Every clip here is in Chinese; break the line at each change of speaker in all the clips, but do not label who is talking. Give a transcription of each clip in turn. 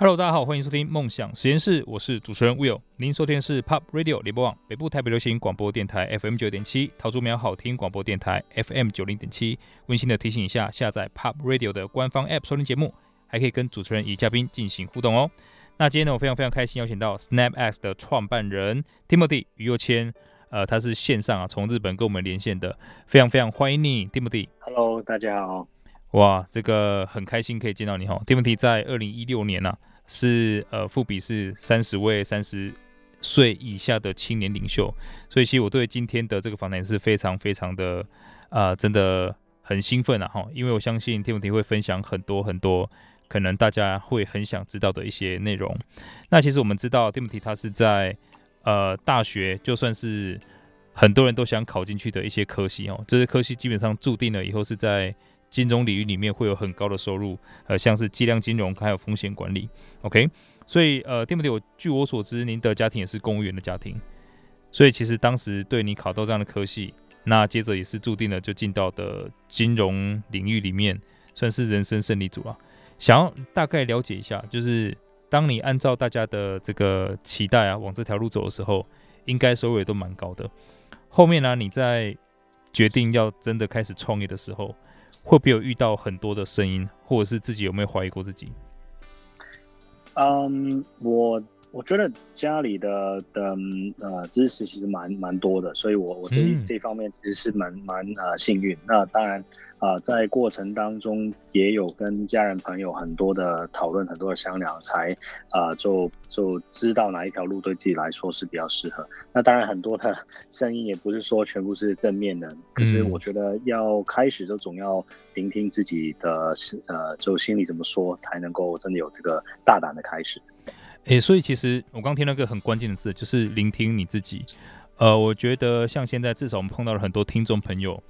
Hello，大家好，欢迎收听梦想实验室，我是主持人 Will。您收听的是 Pop Radio 联播网北部台北流行广播电台 FM 九点七，桃竹苗好听广播电台 FM 九零点七。温馨的提醒一下，下载 Pop Radio 的官方 App 收听节目，还可以跟主持人与嘉宾进行互动哦。那今天呢，我非常非常开心邀请到 SnapX 的创办人 Timothy 余佑谦，呃，他是线上啊从日本跟我们连线的，非常非常欢迎你，Timothy。
Hello，大家好。
哇，这个很开心可以见到你哈，Timothy 在二零一六年呢、啊。是呃，富比是三十位三十岁以下的青年领袖，所以其实我对今天的这个访谈是非常非常的啊、呃，真的很兴奋啊哈，因为我相信 Tim 会分享很多很多可能大家会很想知道的一些内容。那其实我们知道 Timothy 他是在呃大学，就算是很多人都想考进去的一些科系哦，这些科系基本上注定了以后是在。金融领域里面会有很高的收入，呃，像是计量金融还有风险管理，OK，所以呃丁布丁我据我所知，您的家庭也是公务员的家庭，所以其实当时对你考到这样的科系，那接着也是注定了就进到的金融领域里面，算是人生胜利组啊。想要大概了解一下，就是当你按照大家的这个期待啊往这条路走的时候，应该收入也都蛮高的。后面呢，你在决定要真的开始创业的时候，会不会有遇到很多的声音，或者是自己有没有怀疑过自己？
嗯、um，我我觉得家里的的呃支持其实蛮蛮多的，所以我我这、嗯、这一方面其实是蛮蛮呃幸运。那当然。啊、呃，在过程当中也有跟家人朋友很多的讨论，很多的商量，才啊、呃、就就知道哪一条路对自己来说是比较适合。那当然很多的 声音也不是说全部是正面的，可是我觉得要开始就总要聆听自己的呃就心里怎么说，才能够真的有这个大胆的开始。
诶、欸，所以其实我刚听到一个很关键的字，就是聆听你自己。呃，我觉得像现在至少我们碰到了很多听众朋友。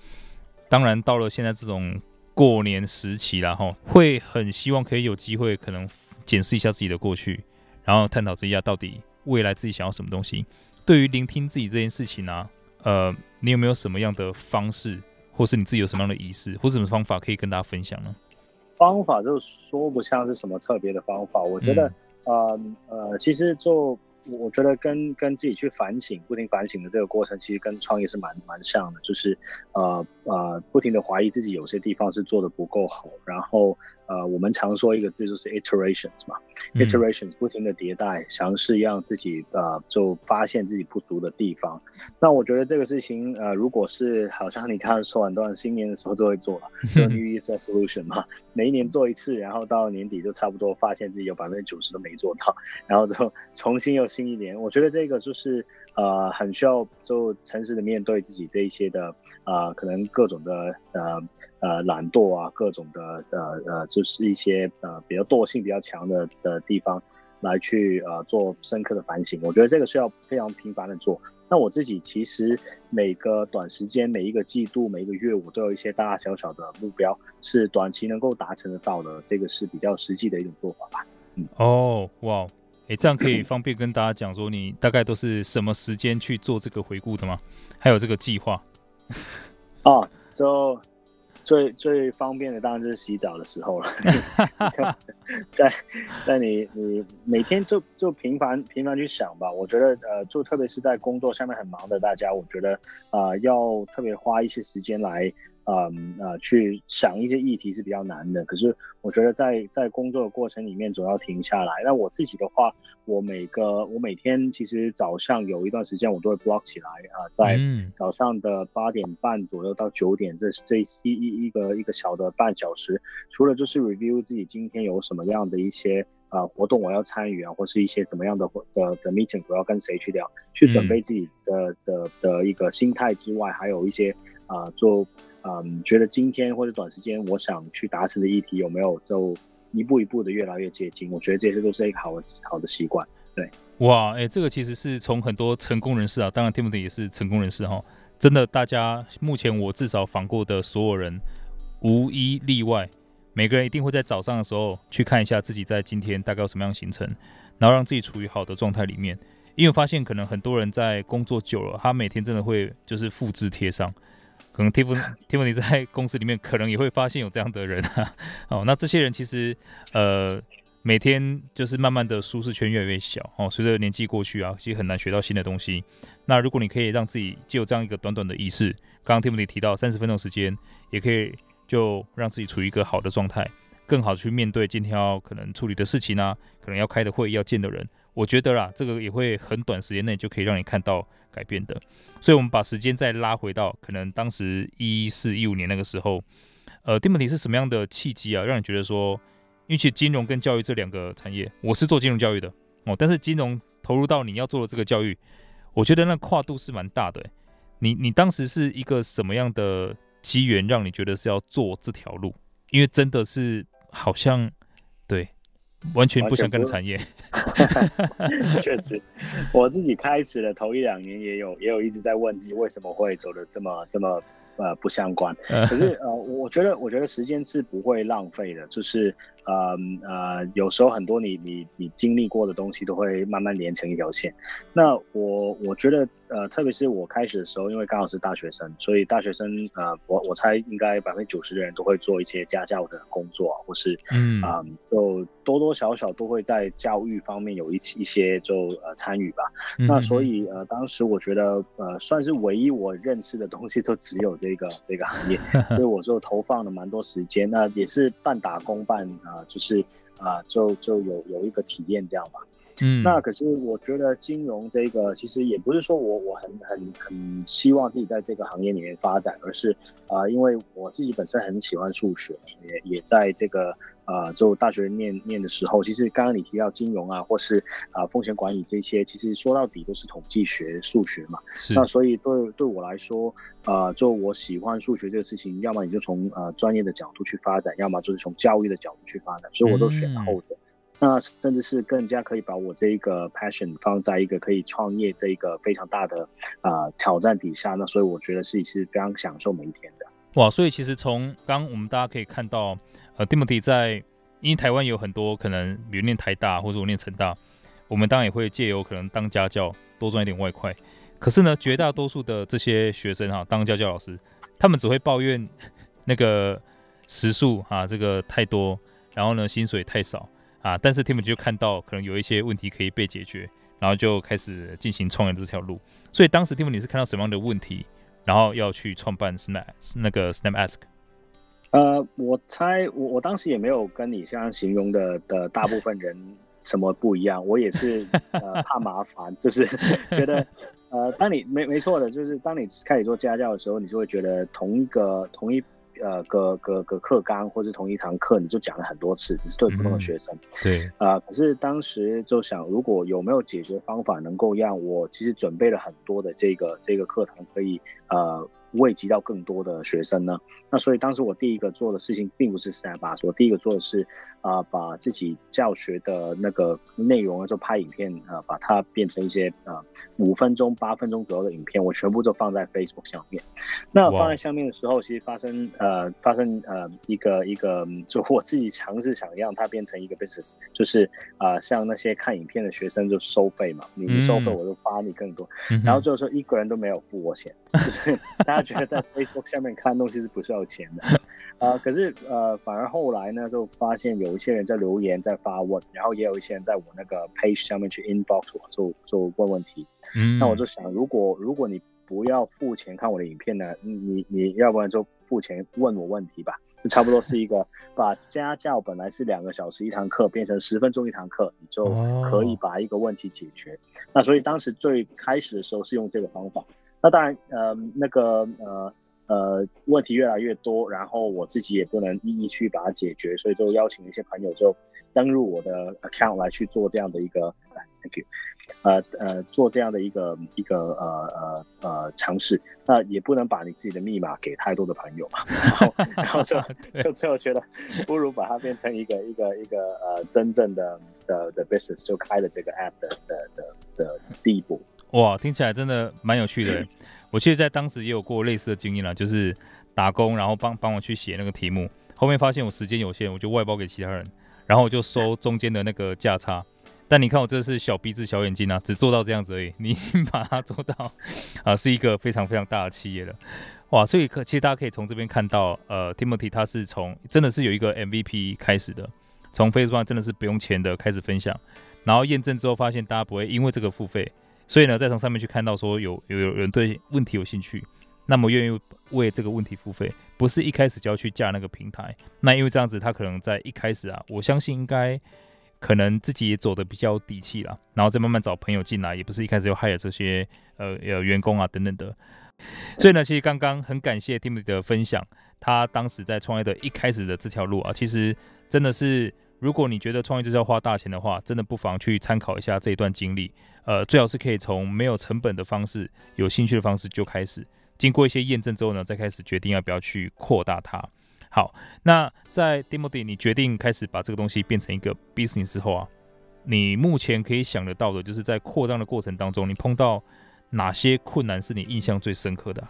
当然，到了现在这种过年时期啦，哈，会很希望可以有机会，可能检视一下自己的过去，然后探讨一下到底未来自己想要什么东西。对于聆听自己这件事情呢、啊，呃，你有没有什么样的方式，或是你自己有什么样的仪式，或什么方法可以跟大家分享呢？
方法就说不像是什么特别的方法，我觉得，嗯、呃呃，其实就。我觉得跟跟自己去反省，不停反省的这个过程，其实跟创业是蛮蛮像的，就是呃呃不停的怀疑自己有些地方是做的不够好，然后呃我们常说一个字就是 iterations 嘛、嗯、iterations 不停的迭代，尝试让自己呃就发现自己不足的地方。那我觉得这个事情呃如果是好像你刚刚说完，都新年的时候就会做了，就 New Year's Resolution 嘛，每一年做一次，然后到年底就差不多发现自己有百分之九十都没做到，然后就重新又。新一年，我觉得这个就是呃，很需要就诚实的面对自己这一些的、呃，可能各种的呃呃懒惰啊，各种的呃呃，就是一些呃比较惰性比较强的的地方，来去呃做深刻的反省。我觉得这个需要非常频繁的做。那我自己其实每个短时间、每一个季度、每一个月，我都有一些大大小小的目标，是短期能够达成得到的。这个是比较实际的一种做法吧。嗯，
哦，哇。诶，这样可以方便跟大家讲说，你大概都是什么时间去做这个回顾的吗？还有这个计划？
哦，就最最方便的当然就是洗澡的时候了。在在你你每天就就频繁频繁去想吧。我觉得呃，就特别是在工作上面很忙的大家，我觉得啊、呃，要特别花一些时间来。嗯呃，去想一些议题是比较难的。可是我觉得在在工作的过程里面，总要停下来。那我自己的话，我每个我每天其实早上有一段时间，我都会 block 起来啊，在早上的八点半左右到九点，这这一一一一个一个小的半小时，除了就是 review 自己今天有什么样的一些啊活动我要参与啊，或是一些怎么样的的的 meeting 我要跟谁去聊，去准备自己的的的一个心态之外，还有一些啊做。嗯，觉得今天或者短时间我想去达成的议题有没有就一步一步的越来越接近？我觉得这些都是一个好的好的习惯。对，
哇，哎、这个其实是从很多成功人士啊，当然 Timothy 也是成功人士哈。真的，大家目前我至少访过的所有人，无一例外，每个人一定会在早上的时候去看一下自己在今天大概有什么样的行程，然后让自己处于好的状态里面。因为我发现可能很多人在工作久了，他每天真的会就是复制贴上。可能 Timothy Timothy 在公司里面可能也会发现有这样的人啊，哦，那这些人其实呃每天就是慢慢的舒适圈越来越小哦。随着年纪过去啊，其实很难学到新的东西。那如果你可以让自己就有这样一个短短的仪式，刚刚 Timothy 提到三十分钟时间，也可以就让自己处于一个好的状态，更好的去面对今天要可能处理的事情啊，可能要开的会议要见的人。我觉得啦，这个也会很短时间内就可以让你看到改变的。所以，我们把时间再拉回到可能当时一四一五年那个时候，呃，Timothy 是什么样的契机啊，让你觉得说？因为其实金融跟教育这两个产业，我是做金融教育的哦，但是金融投入到你要做的这个教育，我觉得那跨度是蛮大的。你你当时是一个什么样的机缘，让你觉得是要做这条路？因为真的是好像对，完全不想跟的产业。
确实，我自己开始的头一两年也有也有一直在问自己，为什么会走的这么这么。呃，不相关。可是呃，我觉得，我觉得时间是不会浪费的。就是呃呃，有时候很多你你你经历过的东西都会慢慢连成一条线。那我我觉得呃，特别是我开始的时候，因为刚好是大学生，所以大学生呃，我我猜应该百分之九十的人都会做一些家教的工作，或是嗯、呃，就多多少少都会在教育方面有一一些就呃参与吧。嗯、那所以呃，当时我觉得呃，算是唯一我认识的东西，就只有这。这个这个行业，所以我就投放了蛮多时间，那也是半打工半啊、呃，就是啊、呃，就就有有一个体验这样吧。嗯，那可是我觉得金融这个其实也不是说我我很很很希望自己在这个行业里面发展，而是啊、呃，因为我自己本身很喜欢数学，也也在这个。啊，就大学念念的时候，其实刚刚你提到金融啊，或是啊风险管理这些，其实说到底都是统计学、数学嘛。是。那所以对对我来说，啊，就我喜欢数学这个事情，要么你就从呃专业的角度去发展，要么就是从教育的角度去发展，所以我都选了后者。嗯、那甚至是更加可以把我这一个 passion 放在一个可以创业这一个非常大的啊、呃、挑战底下，那所以我觉得自己是非常享受每一天的。
哇，所以其实从刚我们大家可以看到。呃，Timothy 在，因为台湾有很多可能，比如念台大或者我念成大，我们当然也会借由可能当家教多赚一点外快。可是呢，绝大多数的这些学生哈，当家教老师，他们只会抱怨那个时数啊，这个太多，然后呢，薪水太少啊。但是 Timo 就看到可能有一些问题可以被解决，然后就开始进行创业的这条路。所以当时 Timo 你是看到什么样的问题，然后要去创办 Snap 那个 SnapAsk。
呃，我猜我我当时也没有跟你这样形容的的大部分人什么不一样，我也是呃怕麻烦，就是 觉得呃，当你没没错的，就是当你开始做家教的时候，你就会觉得同一个同一呃个个个课纲或是同一堂课，你就讲了很多次，只是对普通的学生。
嗯、对
啊、呃，可是当时就想，如果有没有解决方法能够让我其实准备了很多的这个这个课堂可以呃。惠及到更多的学生呢？那所以当时我第一个做的事情并不是 SnapAsk，我第一个做的是啊、呃，把自己教学的那个内容啊，就拍影片啊、呃，把它变成一些啊五分钟、八分钟左右的影片，我全部都放在 Facebook 上面。那放在上面的时候，其实发生呃发生呃一个一个，就我自己尝试想让它变成一个 business，就是啊、呃、像那些看影片的学生就收费嘛，你收费我就发你更多，嗯、然后就是说一个人都没有付我钱，就是大家。觉得在 Facebook 下面看东西是不需要钱的，啊、呃，可是呃，反而后来呢，就发现有一些人在留言，在发问，然后也有一些人在我那个 page 上面去 inbox 我，就就问问题。嗯，那我就想，如果如果你不要付钱看我的影片呢，你你要不然就付钱问我问题吧，就差不多是一个把家教本来是两个小时一堂课变成十分钟一堂课，你就可以把一个问题解决。哦、那所以当时最开始的时候是用这个方法。那当然，呃，那个，呃，呃，问题越来越多，然后我自己也不能一一去把它解决，所以就邀请一些朋友就登入我的 account 来去做这样的一个，thank you，呃呃，做这样的一个一个呃呃呃尝试。那也不能把你自己的密码给太多的朋友嘛，然后 然后就就最后觉得不如把它变成一个一个一个呃真正的的的 business，就开了这个 app 的的的的第一步。
哇，听起来真的蛮有趣的。我其实，在当时也有过类似的经验啦，就是打工，然后帮帮我去写那个题目。后面发现我时间有限，我就外包给其他人，然后我就收中间的那个价差。但你看，我这是小鼻子小眼睛啊，只做到这样子而已。你已经把它做到啊，是一个非常非常大的企业了。哇，所以可其实大家可以从这边看到，呃，Timothy 他是从真的是有一个 MVP 开始的。从 Facebook 真的是不用钱的开始分享，然后验证之后发现大家不会因为这个付费，所以呢，再从上面去看到说有有有人对问题有兴趣，那么愿意为这个问题付费，不是一开始就要去架那个平台，那因为这样子他可能在一开始啊，我相信应该可能自己也走的比较底气啦，然后再慢慢找朋友进来，也不是一开始就 hire 这些呃呃员工啊等等的。所以呢，其实刚刚很感谢 Timothy 的分享，他当时在创业的一开始的这条路啊，其实真的是，如果你觉得创业就是要花大钱的话，真的不妨去参考一下这一段经历。呃，最好是可以从没有成本的方式、有兴趣的方式就开始，经过一些验证之后呢，再开始决定要不要去扩大它。好，那在 Timothy 你决定开始把这个东西变成一个 business 之后啊，你目前可以想得到的，就是在扩张的过程当中，你碰到。哪些困难是你印象最深刻的？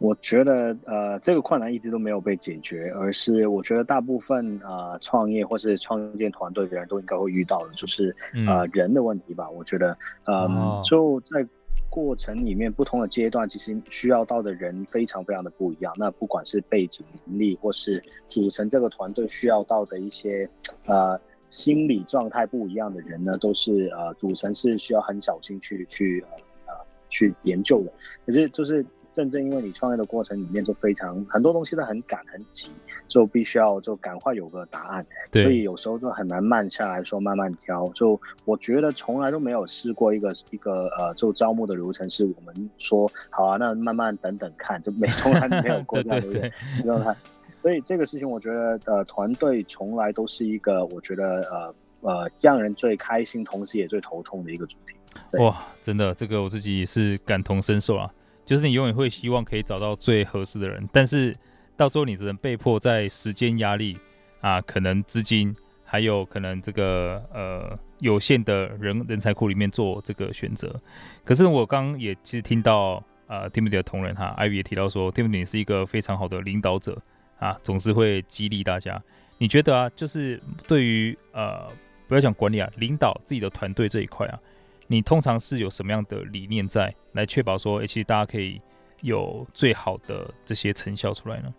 我觉得，呃，这个困难一直都没有被解决，而是我觉得大部分啊，呃，创业或是创建团队的人都应该会遇到的，就是呃人的问题吧。我觉得，呃，哦，就在过程里面不同的阶段，其实需要到的人非常非常的不一样。那不管是背景能力，或是组成这个团队需要到的一些，呃。心理状态不一样的人呢，都是呃组成是需要很小心去去呃呃去研究的。可是就是正正因为你创业的过程里面就非常很多东西都很赶很急，就必须要就赶快有个答案，所以有时候就很难慢下来说慢慢挑。就我觉得从来都没有试过一个一个呃就招募的流程是我们说好啊，那慢慢等等看，就没从来没有过这样的，你知道吗？所以这个事情，我觉得呃，团队从来都是一个我觉得呃呃让人最开心，同时也最头痛的一个主题。
哇，真的，这个我自己也是感同身受啊。就是你永远会希望可以找到最合适的人，但是到时候你只能被迫在时间压力啊，可能资金，还有可能这个呃有限的人人才库里面做这个选择。可是我刚也其实听到呃 Timothy 的同仁哈，Ivy 也提到说，Timothy 是一个非常好的领导者。啊，总是会激励大家。你觉得啊，就是对于呃，不要讲管理啊，领导自己的团队这一块啊，你通常是有什么样的理念在，来确保说，欸，其实大家可以有最好的这些成效出来呢？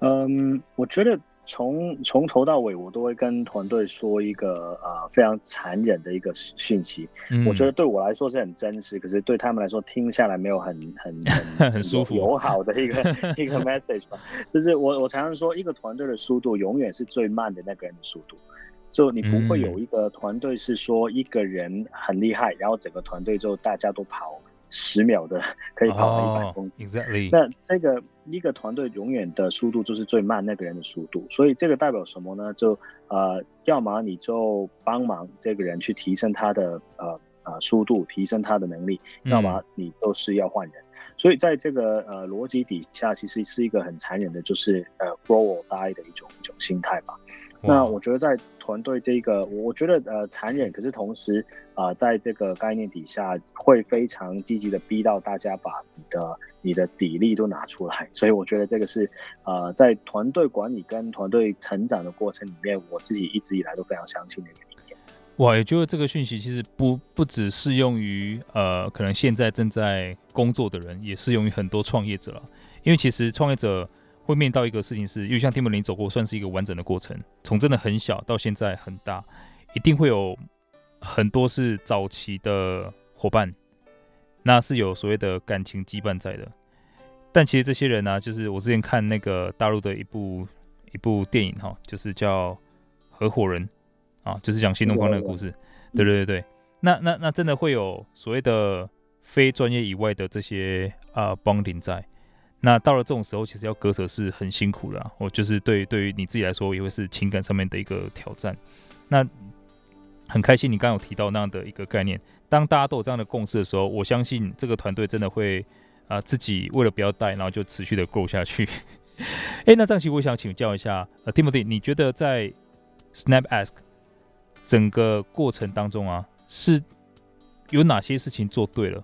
嗯，我觉得。从从头到尾，我都会跟团队说一个呃非常残忍的一个讯息。嗯、我觉得对我来说是很真实，可是对他们来说听下来没有很很很 很舒服友好的一个 一个 message 吧。就是我我常常说，一个团队的速度永远是最慢的那个人的速度。就你不会有一个团队是说一个人很厉害，然后整个团队就大家都跑。十秒的可以跑到一百公里。
Oh, exactly.
那这个一个团队永远的速度就是最慢那个人的速度，所以这个代表什么呢？就呃，要么你就帮忙这个人去提升他的呃呃速度，提升他的能力；要么你就是要换人。嗯、所以在这个呃逻辑底下，其实是一个很残忍的，就是呃 grow or die 的一种一种心态吧。那我觉得在团队这个，我觉得呃残忍，可是同时啊、呃，在这个概念底下，会非常积极的逼到大家把你的你的底力都拿出来。所以我觉得这个是呃在团队管理跟团队成长的过程里面，我自己一直以来都非常相信的一个理念。
哇，也就是这个讯息其实不不只适用于呃可能现在正在工作的人，也适用于很多创业者了。因为其实创业者。会面到一个事情是，因为像 Timothy 走过，算是一个完整的过程，从真的很小到现在很大，一定会有很多是早期的伙伴，那是有所谓的感情羁绊在的。但其实这些人呢、就是我之前看那个大陆的一部一部电影哈，就是叫《合伙人》啊，就是讲新东方那个故事。对对对对，那那那真的会有所谓的非专业以外的这些啊绑定在。那到了这种时候，其实要割舍是很辛苦的。我就是对对于你自己来说，也会是情感上面的一个挑战。那很开心你刚刚有提到那样的一个概念。当大家都有这样的共识的时候，我相信这个团队真的会啊、自己为了不要带，然后就持续的 grow 下去。哎，那这样其实我想请教一下，呃，Timothy，你觉得在 SnapAsk 整个过程当中啊，是有哪些事情做对了，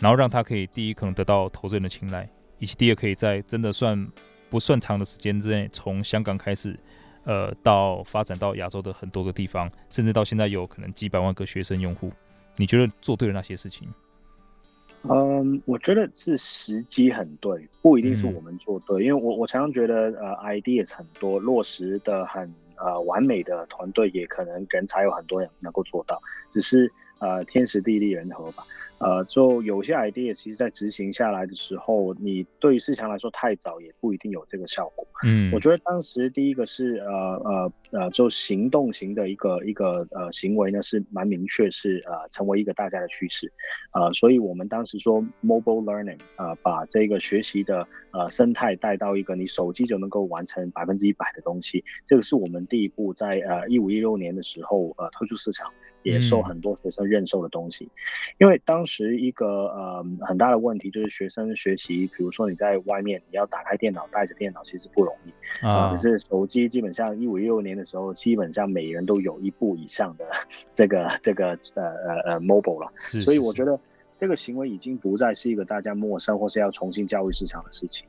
然后让他可以第一可能得到投资人的青睐？以及第二，可以在真的算不算长的时间之内，从香港开始，呃，到发展到亚洲的很多个地方，甚至到现在有可能几百万个学生用户。你觉得做对了哪些事情？
嗯，我觉得是时机很对，不一定是我们做对，嗯、因为我我常常觉得呃，ideas 很多，落实的很呃完美的团队也可能人才有很多人能够做到，只是呃天时地利人和吧。呃，就有些 idea，其实在执行下来的时候，你对于市场来说太早，也不一定有这个效果。嗯，我觉得当时第一个是呃呃呃，就行动型的一个一个呃行为呢，是蛮明确，是呃成为一个大家的趋势。呃，所以我们当时说 mobile learning，呃，把这个学习的呃生态带到一个你手机就能够完成百分之一百的东西，这个是我们第一步在呃一五一六年的时候呃推出市场。也受很多学生认受的东西，因为当时一个呃很大的问题就是学生学习，比如说你在外面你要打开电脑带着电脑其实不容易啊，可是手机基本上一五一六年的时候，基本上每人都有一部以上的 这个这个呃呃呃 mobile 了，是是是，所以我觉得这个行为已经不再是一个大家陌生或是要重新教育市场的事情。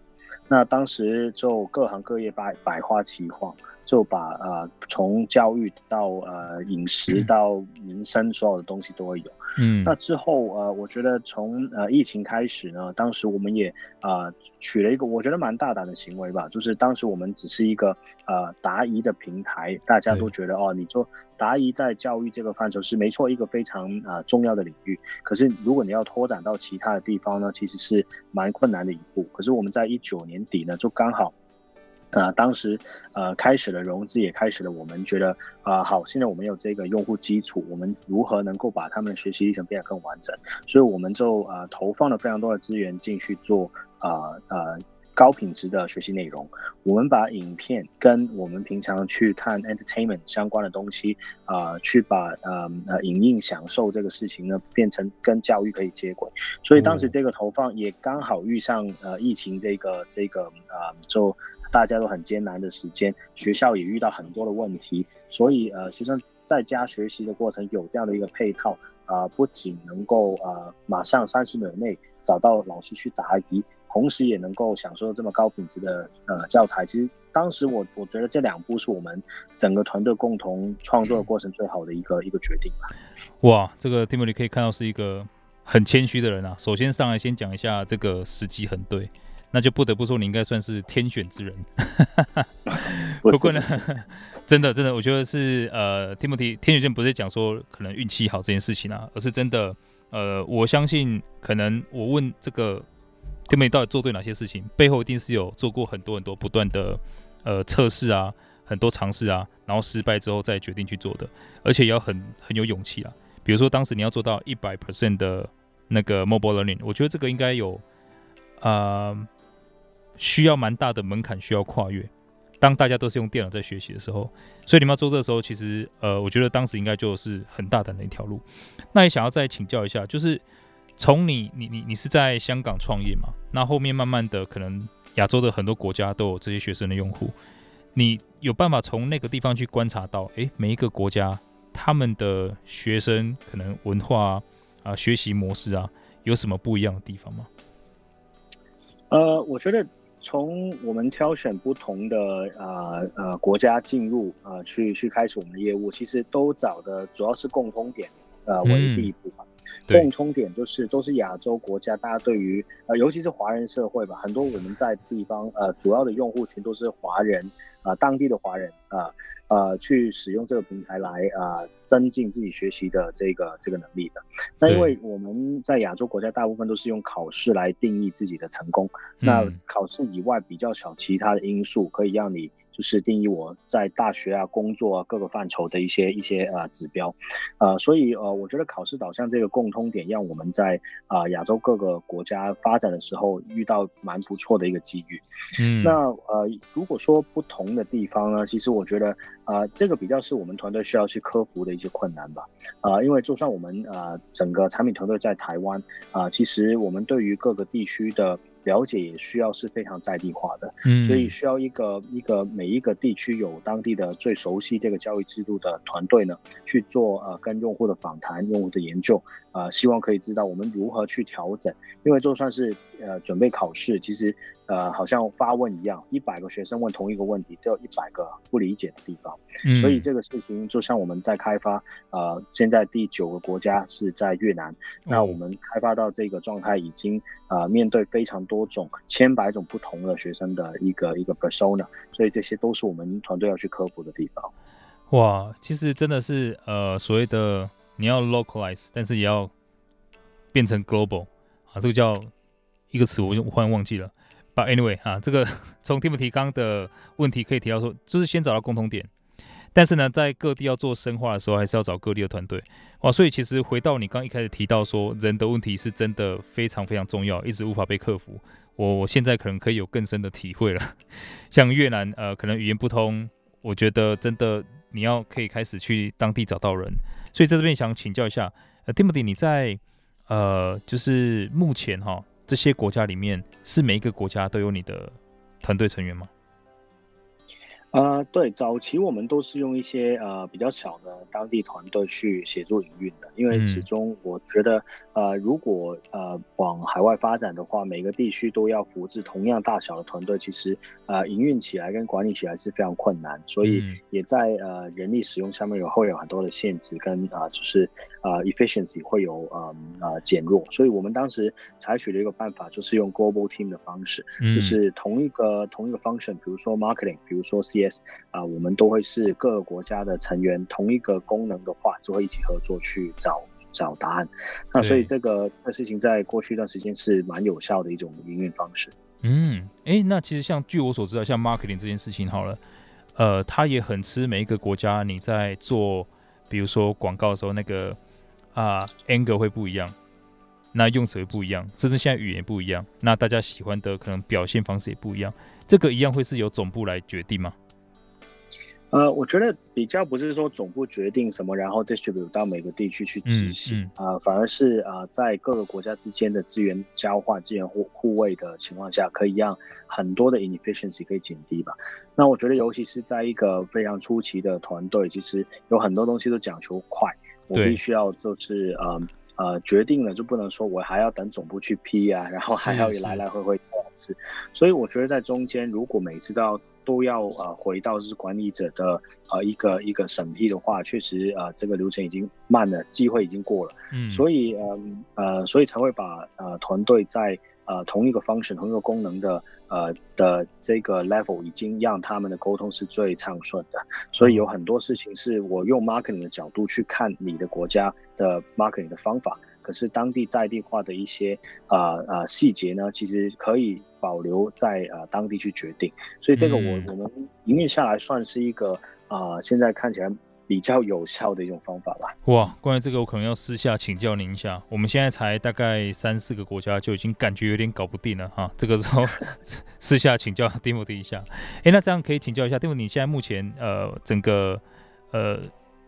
那当时就各行各业百百花齐放。就把呃从教育到呃饮食 到民生所有的东西都会有，嗯，那之后呃我觉得从呃疫情开始呢，当时我们也呃取了一个我觉得蛮大胆的行为吧，就是当时我们只是一个呃答疑的平台，大家都觉得哦，你做答疑在教育这个范畴是没错，一个非常呃重要的领域，可是如果你要拓展到其他的地方呢，其实是蛮困难的一步。可是我们在一九年底呢，就刚好。啊、呃，当时呃开始了融资，也开始了。我们觉得啊、呃，好，现在我们有这个用户基础，我们如何能够把他们的学习历程变得更完整？所以我们就呃投放了非常多的资源进去做啊呃，呃高品质的学习内容。我们把影片跟我们平常去看 entertainment 相关的东西啊、呃，去把呃呃影音享受这个事情呢，变成跟教育可以接轨。所以当时这个投放也刚好遇上呃疫情这个这个呃就。大家都很艰难的时间，学校也遇到很多的问题，所以呃，学生在家学习的过程有这样的一个配套啊、呃，不仅能够呃马上三十秒内找到老师去答疑，同时也能够享受这么高品质的呃教材。其实当时我我觉得这两步是我们整个团队共同创作的过程最好的一个、嗯、一个决定吧。
哇，这个 Timothy 可以看到是一个很谦虚的人啊。首先上来先讲一下这个时机很对。那就不得不说，你应该算是天选之人。不过呢，真的真的，我觉得是呃，Timothy 天选之人不是讲说可能运气好这件事情啊，而是真的呃，我相信可能我问这个 Timothy 到底做对哪些事情，背后一定是有做过很多很多不断的呃测试啊，很多尝试啊，然后失败之后再决定去做的，而且也要很很有勇气啊。比如说当时你要做到一百 percent 的那个 mobile learning，我觉得这个应该有呃。需要蛮大的门槛需要跨越，当大家都是用电脑在学习的时候，所以你们要做这个时候，其实呃，我觉得当时应该就是很大胆的一条路。那也想要再请教一下，就是从你你你你是在香港创业嘛？那后面慢慢的，可能亚洲的很多国家都有这些学生的用户，你有办法从那个地方去观察到，诶，每一个国家他们的学生可能文化啊，啊学习模式啊，有什么不一样的地方吗？
呃，我觉得。从我们挑选不同的呃呃国家进入呃去去开始我们的业务，其实都找的主要是共通点。呃为第一步吧。嗯、共通点就是都是亚洲国家，大家对于呃尤其是华人社会吧，很多我们在地方呃主要的用户群都是华人啊、呃，当地的华人啊。呃呃，去使用这个平台来呃增进自己学习的这个这个能力的。那因为我们在亚洲国家大部分都是用考试来定义自己的成功，嗯、那考试以外比较少其他的因素可以让你。就是定义我在大学啊、工作啊各个范畴的一些一些呃指标，呃，所以呃，我觉得考试导向这个共通点，让我们在啊亚洲各个国家发展的时候遇到蛮不错的一个机遇。嗯，那呃，如果说不同的地方呢，其实我觉得啊、呃，这个比较是我们团队需要去克服的一些困难吧。啊、呃，因为就算我们呃整个产品团队在台湾啊、呃，其实我们对于各个地区的。了解也需要是非常在地化的，嗯，所以需要一个一个每一个地区有当地的最熟悉这个教育制度的团队呢，去做呃跟用户的访谈、用户的研究，呃，希望可以知道我们如何去调整，因为就算是呃准备考试，其实呃，好像发问一样，一百个学生问同一个问题，都有一百个不理解的地方。
嗯，
所以这个事情就像我们在开发，呃，现在第九个国家是在越南，嗯，那我们开发到这个状态，已经呃面对非常多种、千百种不同的学生的一个一个 persona，所以这些都是我们团队要去克服的地方。
哇，其实真的是呃所谓的你要 localize，但是也要变成 global 啊，这个叫一个词，我就忽然忘记了。But anyway 啊，这个从 Timothy 刚的问题可以提到说，就是先找到共同点，但是呢，在各地要做深化的时候，还是要找各地的团队。哇，所以其实回到你刚一开始提到说，人的问题是真的非常非常重要，一直无法被克服。我我现在可能可以有更深的体会了。像越南，呃，可能语言不通，我觉得真的你要可以开始去当地找到人。所以在这边想请教一下，呃，Timothy，你在呃，就是目前哈。这些国家里面，是每一个国家都有你的团队成员吗？
呃，对，早期我们都是用一些呃比较小的当地团队去协助营运的，因为始终我觉得，呃，如果呃往海外发展的话，每个地区都要扶制同样大小的团队，其实呃营运起来跟管理起来是非常困难，所以也在呃人力使用上面有会有很多的限制跟啊、呃、就是呃 efficiency 会有呃呃减弱，所以我们当时采取了一个办法，就是用 global team 的方式，就是同一个同一个 function，比如说 marketing，比如说 CS。啊，我们都会是各个国家的成员，同一个功能的话，就会一起合作去找找答案。那所以这个这个事情在过去一段时间是蛮有效的一种营运方式。
嗯，哎，那其实像据我所知道，像 marketing 这件事情好了，呃，它也很吃每一个国家你在做，比如说广告的时候那个啊 angle 会不一样，那用词会不一样，甚至现在语言不一样，那大家喜欢的可能表现方式也不一样，这个一样会是由总部来决定吗？
呃，我觉得比较不是说总部决定什么，然后 distribute 到每个地区去执行啊、嗯嗯呃，反而是啊、呃，在各个国家之间的资源交换、资源互互惠的情况下，可以让很多的 inefficiency 可以减低吧。那我觉得，尤其是在一个非常初期的团队，其实有很多东西都讲求快，我必须要就是呃呃决定了，就不能说我还要等总部去批啊，然后还要来来回回这样子。所以我觉得在中间，如果每次都要都要呃回到就是管理者的呃一个一个审批的话，确实呃这个流程已经慢了，机会已经过了，嗯，所以呃呃所以才会把呃团队在呃同一个 function 同一个功能的呃的这个 level 已经让他们的沟通是最畅顺的，所以有很多事情是我用 marketing 的角度去看你的国家的 marketing 的方法。可是当地在地化的一些啊啊细节呢，其实可以保留在呃当地去决定，所以这个我、嗯、我们营运下来算是一个啊、呃、现在看起来比较有效的一种方法吧。
哇，关于这个我可能要私下请教您一下。我们现在才大概三四个国家就已经感觉有点搞不定了哈，这个时候 私下请教 Timothy 一下。哎，那这样可以请教一下 Timothy，你现在目前呃整个呃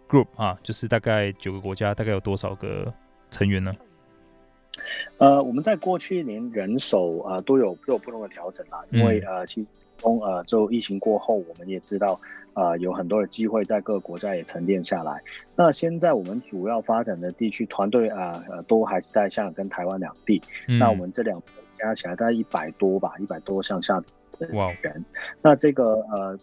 group 啊，就是大概九个国家，大概有多少个？成员呢？
呃，我们在过去一年人手呃都有都有不同的调整啦，因为呃其中呃就疫情过后，我们也知道呃有很多的机会在各个国家也沉淀下来。那现在我们主要发展的地区团队啊呃都还是在香港跟台湾两地，嗯。那我们这两加起来大概一百多吧，一百多上下的人。那这个呃。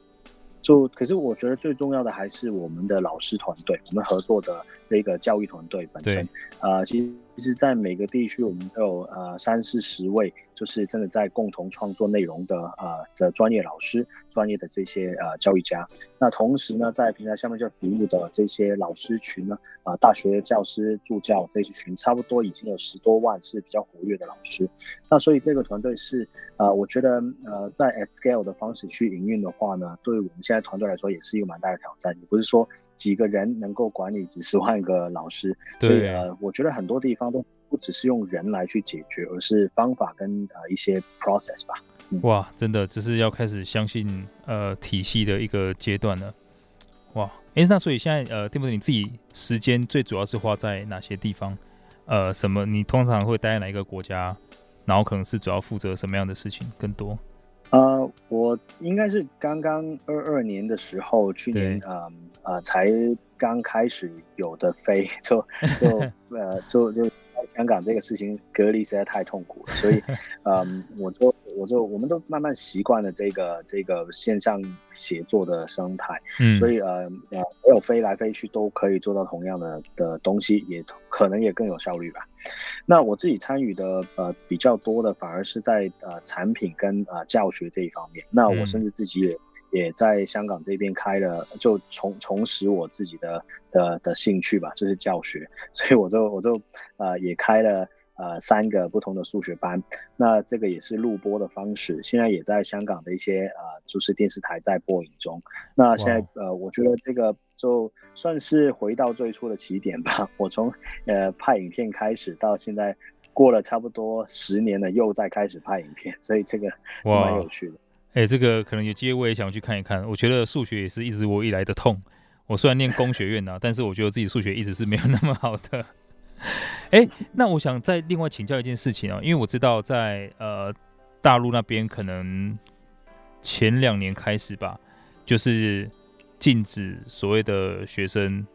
就可是我觉得最重要的还是我们的老师团队，我们合作的这个教育团队本身，呃，其实其实在每个地区我们都有呃三四十位，就是真的在共同创作内容的呃的专业老师，专业的这些呃教育家。那同时呢，在平台上面就服务的这些老师群呢，啊、呃，大学教师、助教这些群，差不多已经有十多万是比较活跃的老师。那所以这个团队是呃，我觉得呃，在 at scale 的方式去营运的话呢，对我们现在团队来说也是一个蛮大的挑战。也不是说几个人能够管理几十万个老师。对。呃，我觉得很多地方都不只是用人来去解决，而是方法跟呃一些 process 吧。
哇，真的，这是要开始相信呃体系的一个阶段了。哇，哎，那所以现在呃，Timothy 你自己时间最主要是花在哪些地方？呃，什么？你通常会待在哪一个国家？然后可能是主要负责什么样的事情更多？
呃，我应该是刚刚二二年的时候，去年呃呃才刚开始有的飞，就就呃就就。香港这个事情隔离实在太痛苦了，所以，嗯，我就我我就我们都慢慢习惯了这个这个线上协作的生态，
嗯，
所以呃呃，没有飞来飞去都可以做到同样的的东西，也可能也更有效率吧。那我自己参与的呃比较多的，反而是在呃产品跟呃教学这一方面。那我甚至自己也、嗯、也在香港这边开了，就重重拾我自己的的的兴趣吧，就是教学。所以我就我就呃也开了呃三个不同的数学班。那这个也是录播的方式，现在也在香港的一些呃就是电视台在播映中。那现在呃我觉得这个。就算是回到最初的起点吧。我从呃拍影片开始到现在，过了差不多十年了，又再开始拍影片，所以这个蛮有趣的。
哎、欸，这个可能有机会我也想去看一看。我觉得数学也是一直我以来的痛。我虽然念工学院呐、啊，但是我觉得自己数学一直是没有那么好的。哎、那我想再另外请教一件事情啊，因为我知道在呃大陆那边可能前两年开始吧，就是。禁止所谓的学生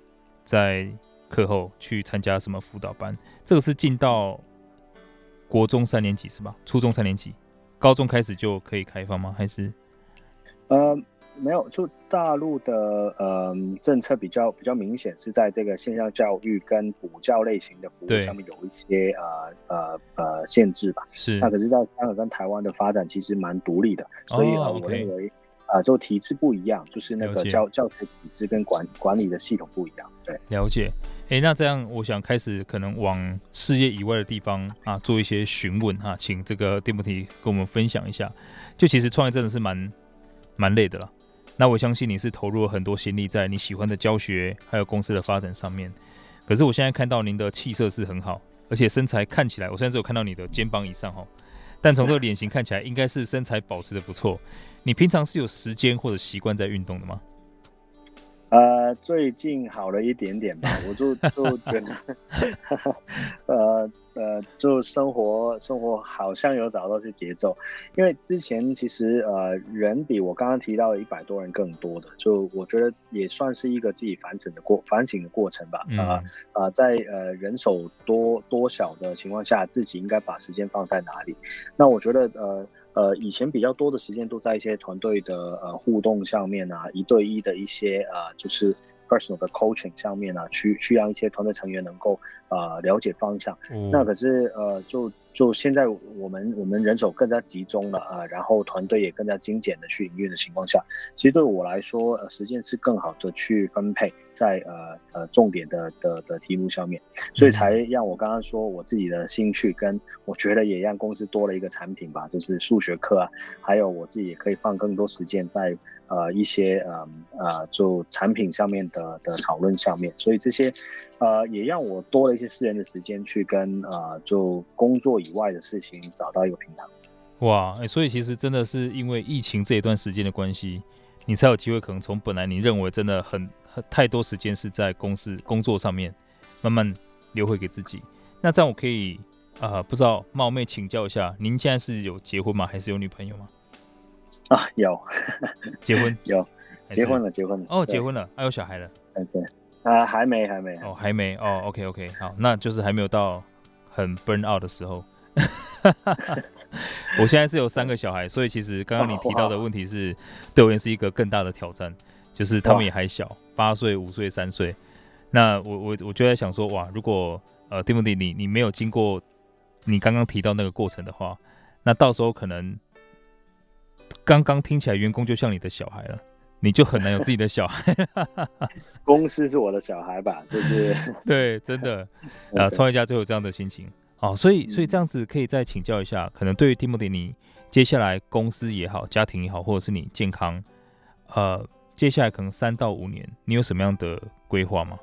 在课后去参加什么辅导班，这个是进到国中三年级是吧？初中三年级，高中开始就可以开放吗？还是？
呃，没有，就大陆的呃政策比较比较明显，是在这个线上教育跟补教类型的服务上面有一些呃呃呃限制吧。
是。
那可是，在香港跟台湾的发展其实蛮独立的，所以、哦、我认为。啊、呃，就体制不一样，就是那个教教学体制跟管管理的系统不一样。对，
了解。哎、欸，那这样，我想开始可能往事业以外的地方啊做一些询问哈，请这个 Timothy 跟我们分享一下。就其实创业真的是蛮蛮累的了。那我相信你是投入了很多心力在你喜欢的教学还有公司的发展上面。可是我现在看到您的气色是很好，而且身材看起来，我现在只有看到你的肩膀以上哈，但从这个脸型看起来，应该是身材保持的不错。你平常是有时间或者习惯在运动的吗？
呃，最近好了一点点吧，我就就觉得，呃呃，就生活生活好像有找到些节奏，因为之前其实呃人比我刚刚提到的一百多人更多的，就我觉得也算是一个自己反省的过反省的过程吧。啊、呃、啊、嗯呃，在呃人手多多少的情况下，自己应该把时间放在哪里？那我觉得呃。呃，以前比较多的时间都在一些团队的呃互动上面啊，一对一的一些呃，就是 personal 的 coaching 上面啊，去去让一些团队成员能够呃了解方向。嗯、那可是呃，就就现在我们我们人手更加集中了啊、呃，然后团队也更加精简的去营运的情况下，其实对我来说，呃，时间是更好的去分配。在呃呃重点的的的题目上面，所以才让我刚刚说我自己的兴趣跟我觉得也让公司多了一个产品吧，就是数学课啊，还有我自己也可以放更多时间在呃一些呃呃就产品上面的的讨论上面，所以这些呃也让我多了一些私人的时间去跟呃就工作以外的事情找到一个平衡。
哇，欸，所以其实真的是因为疫情这一段时间的关系，你才有机会可能从本来你认为真的很很。太多时间是在公司工作上面，慢慢留回给自己。那这样我可以啊、呃，不知道冒昧请教一下，您现在是有结婚吗？还是有女朋友吗？
啊，有。
结婚？
有。结婚了，结婚了。
哦，结婚了，还、啊、有小孩了？
对对。啊，还没还没。
哦，还没。哦，OK OK，好，那就是还没有到很 burn out 的时候。我现在是有三个小孩，所以其实刚刚你提到的问题是，对我也是一个更大的挑战。就是他们也还小，八岁、五岁、三岁。那我我我就在想说，哇，如果呃，Timothy，你你没有经过你刚刚提到那个过程的话，那到时候可能刚刚听起来员工就像你的小孩了，你就很难有自己的小孩。
公司是我的小孩吧？就是
对，真的 啊，创业家就有这样的心情哦。所以所以这样子可以再请教一下，可能对于 Timothy，你接下来公司也好，家庭也好，或者是你健康，呃。接下来可能三到五年，你有什么样的规划吗？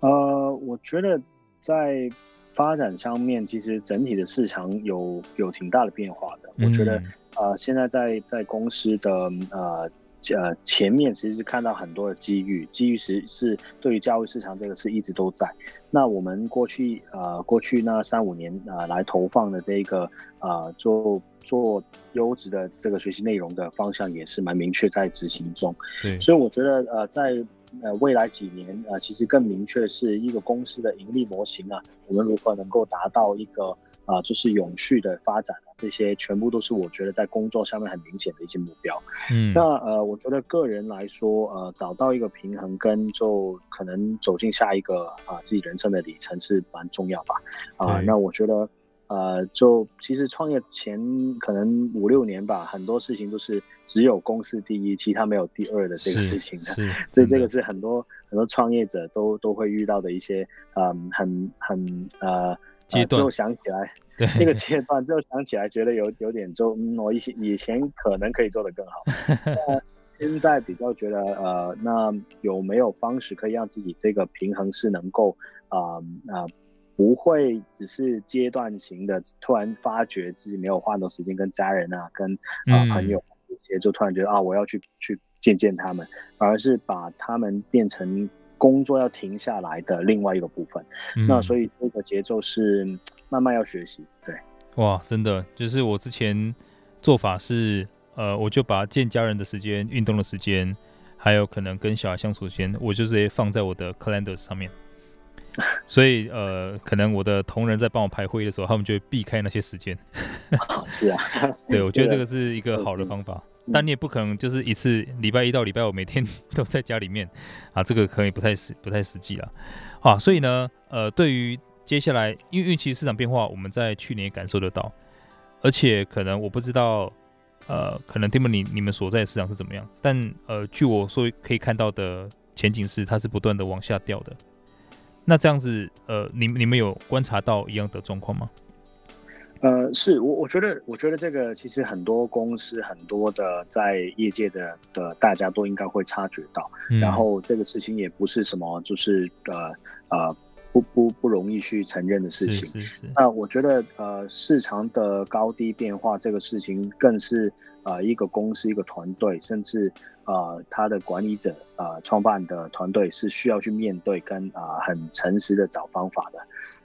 呃，我觉得在发展上面，其实整体的市场有有挺大的变化的。嗯、我觉得，呃，现在在在公司的呃呃前面，其实是看到很多的机遇，机遇是是对于教育市场这个是一直都在。那我们过去呃过去那三五年呃来投放的这一个呃做。做优质的这个学习内容的方向也是蛮明确在执行中，对，所以我觉得呃在呃未来几年呃其实更明确是一个公司的盈利模型啊，我们如何能够达到一个啊、呃，就是永续的发展，这些全部都是我觉得在工作上面很明显的一些目标。
嗯，
那呃，我觉得个人来说，呃，找到一个平衡，跟就可能走进下一个啊、呃、自己人生的里程是蛮重要吧。啊、呃，那我觉得。呃，就其实创业前可能五六年吧，很多事情都是只有公司第一，其他没有第二的这个事情 所以这个是很多很多创业者都都会遇到的一些，嗯，很很呃阶段。之后想起来，
对
那个阶段之后想起来，觉得有有点就，嗯，我以前以前可能可以做得更好。那现在比较觉得，呃，那有没有方式可以让自己这个平衡是能够，啊、呃、啊。呃不会只是阶段型的，突然发觉自己没有花很多时间跟家人啊，跟啊、呃、朋友这些，就突然觉得啊，我要去去见见他们，而是把他们变成工作要停下来的另外一个部分。嗯、那所以这个节奏是慢慢要学习。对，
哇，真的就是我之前做法是，呃，我就把见家人的时间、运动的时间，还有可能跟小孩相处时间，我就直接放在我的 calendar 上面。所以呃，可能我的同仁在帮我排会议的时候，他们就会避开那些时间。
是啊，
对，我觉得这个是一个好的方法。但你也不可能就是一次礼拜一到礼拜五每天都在家里面 啊，这个可能也不太实不太实际了啊。所以呢，呃，对于接下来，因为因为其实市场变化，我们在去年也感受得到，而且可能我不知道，呃，可能 t i m o 你你们所在的市场是怎么样，但呃，据我说可以看到的前景是，它是不断的往下掉的。那这样子，呃，你你们有观察到一样的状况吗？
呃，是我我觉得，我觉得这个其实很多公司，很多的在业界的的大家都应该会察觉到，嗯、然后这个事情也不是什么，就是呃呃。不不不容易去承认的事情。
是是是。
那我觉得呃市场的高低变化这个事情，更是呃一个公司一个团队，甚至呃他的管理者呃创办的团队是需要去面对跟啊、呃、很诚实的找方法的。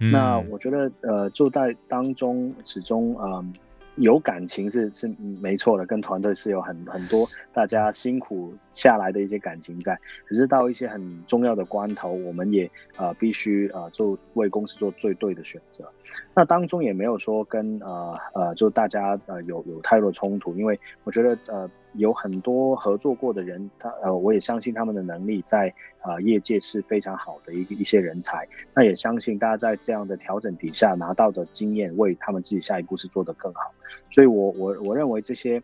那我觉得呃就在当中始终嗯。有感情是是没错的，跟团队是有很很多大家辛苦下来的一些感情在。可是到一些很重要的关头，我们也呃必须呃做为公司做最对的选择。那当中也没有说跟呃呃就大家呃有有太多的冲突，因为我觉得呃有很多合作过的人，他呃我也相信他们的能力在呃业界是非常好的一一些人才。那也相信大家在这样的调整底下拿到的经验，为他们自己下一步是做得更好。所以我我我认为这些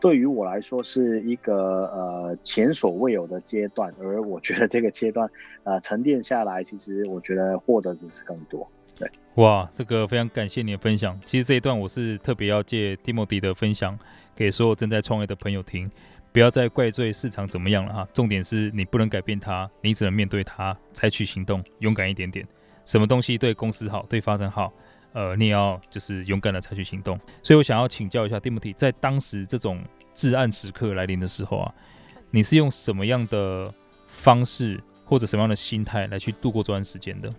对于我来说是一个呃前所未有的阶段，而我觉得这个阶段呃沉淀下来，其实我觉得获得只是更多。对，
哇，这个非常感谢你的分享。其实这一段我是特别要借 Timothy 的分享给所有正在创业的朋友听，不要再怪罪市场怎么样了哈。重点是你不能改变它，你只能面对它，采取行动，勇敢一点点。什么东西对公司好，对发展好？呃，你也要就是勇敢的采取行动，所以我想要请教一下 Timothy，在当时这种至暗时刻来临的时候啊，你是用什么样的方式或者什么样的心态来去度过这段时间的？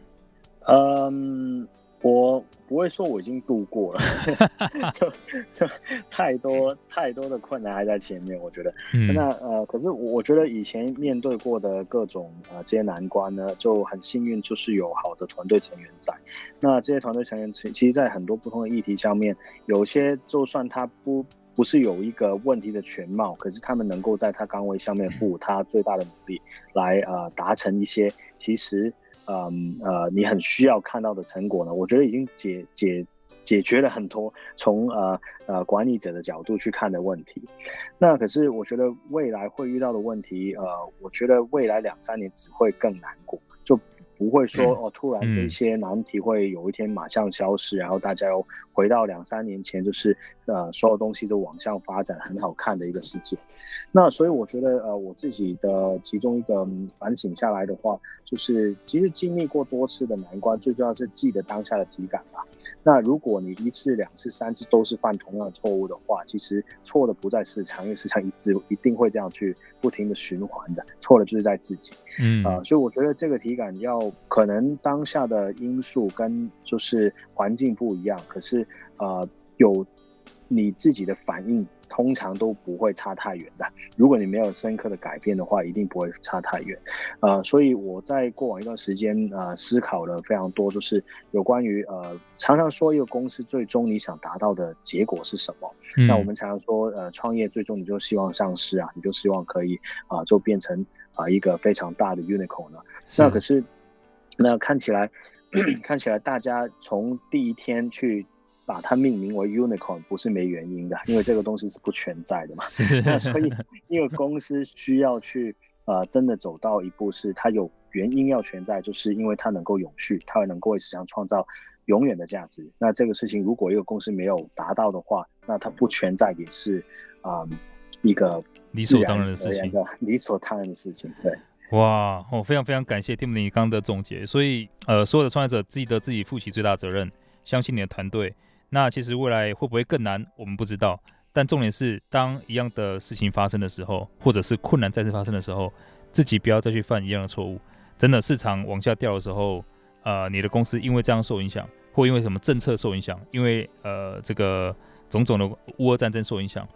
嗯。我不会说我已经度过了，就 就太多太多的困难还在前面。我觉得，嗯、那呃，可是我觉得以前面对过的各种呃这些难关呢，就很幸运，就是有好的团队成员在。那这些团队成员其实，在很多不同的议题上面，有些就算他不不是有一个问题的全貌，可是他们能够在他岗位上面付他最大的努力，来呃达成一些其实。嗯呃，你很需要看到的成果呢？我觉得已经解解解决了很多从呃呃管理者的角度去看的问题。那可是我觉得未来会遇到的问题，呃，我觉得未来两三年只会更难过。就不会说哦，突然这些难题会有一天马上消失，嗯、然后大家又回到两三年前，就是呃所有东西都往上发展，很好看的一个世界。那所以我觉得呃我自己的其中一个反省下来的话，就是其实经历过多次的难关，最重要是记得当下的体感吧。那如果你一次、两次、三次都是犯同样的错误的话，其实错的不在市场，因为市场一直一定会这样去不停的循环的，错的就是在自己。嗯啊、呃，所以我觉得这个体感要可能当下的因素跟就是环境不一样，可是呃有你自己的反应通常都不会差太远的。如果你没有深刻的改变的话，一定不会差太远。呃，所以我在过往一段时间呃思考了非常多，就是有关于呃常常说一个公司最终你想达到的结果是什么？嗯、那我们常常说呃创业最终你就希望上市啊，你就希望可以啊、呃、就变成啊、呃、一个非常大的 unicorn 呢？那可是那看起来。看起来大家从第一天去把它命名为 unicorn 不是没原因的，因为这个东西是不存在的嘛。那所以，因为公司需要去呃真的走到一步，是它有原因要存在，就是因为它能够永续，它能够为市场创造永远的价值。那这个事情如果一个公司没有达到的话，那它不存在也是啊、呃、一个
理所当然的事情，
理所当然的事情，对。
哇，我、哦、非常非常感谢 Timothy 刚刚的总结。所以，呃，所有的创业者记得自己负起最大责任，相信你的团队。那其实未来会不会更难，我们不知道。但重点是，当一样的事情发生的时候，或者是困难再次发生的时候，自己不要再去犯一样的错误。真的，市场往下掉的时候，呃，你的公司因为这样受影响，或因为什么政策受影响，因为呃这个种种的乌俄战争受影响，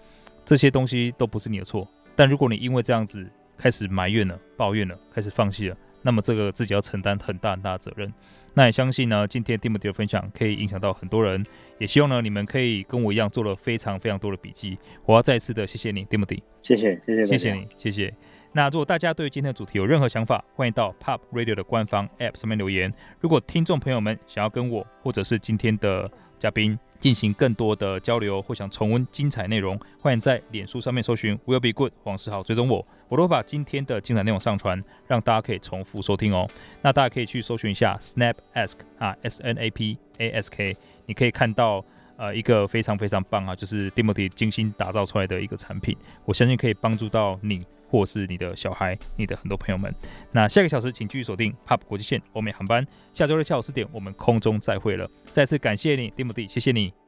这些东西都不是你的错。但如果你因为这样子，开始埋怨了，抱怨了，开始放弃了，那么这个自己要承担很大很大的责任。那也相信呢，今天 Timothy 的分享可以影响到很多人，也希望呢你们可以跟我一样做了非常非常多的笔记。我要再次的谢谢你，Timothy，
谢谢谢谢
谢谢你，谢谢。那如果大家对于今天的主题有任何想法，欢迎到 POP Radio 的官方 App 上面留言。如果听众朋友们想要跟我或者是今天的嘉宾进行更多的交流，或想重温精彩内容，欢迎在脸书上面搜寻 Will Be Good 黄世豪追踪我。我都会把今天的精彩内容上传，让大家可以重复收听哦。那大家可以去搜寻一下 Snap Ask 啊，S N A P A S K，你可以看到呃一个非常非常棒啊，就是 Timothy 精心打造出来的一个产品。我相信可以帮助到你，或是你的小孩，你的很多朋友们。那下个小时请继续锁定 POP 国际线欧美航班，下周六下午四点我们空中再会了。再次感谢你，Timothy，谢谢你。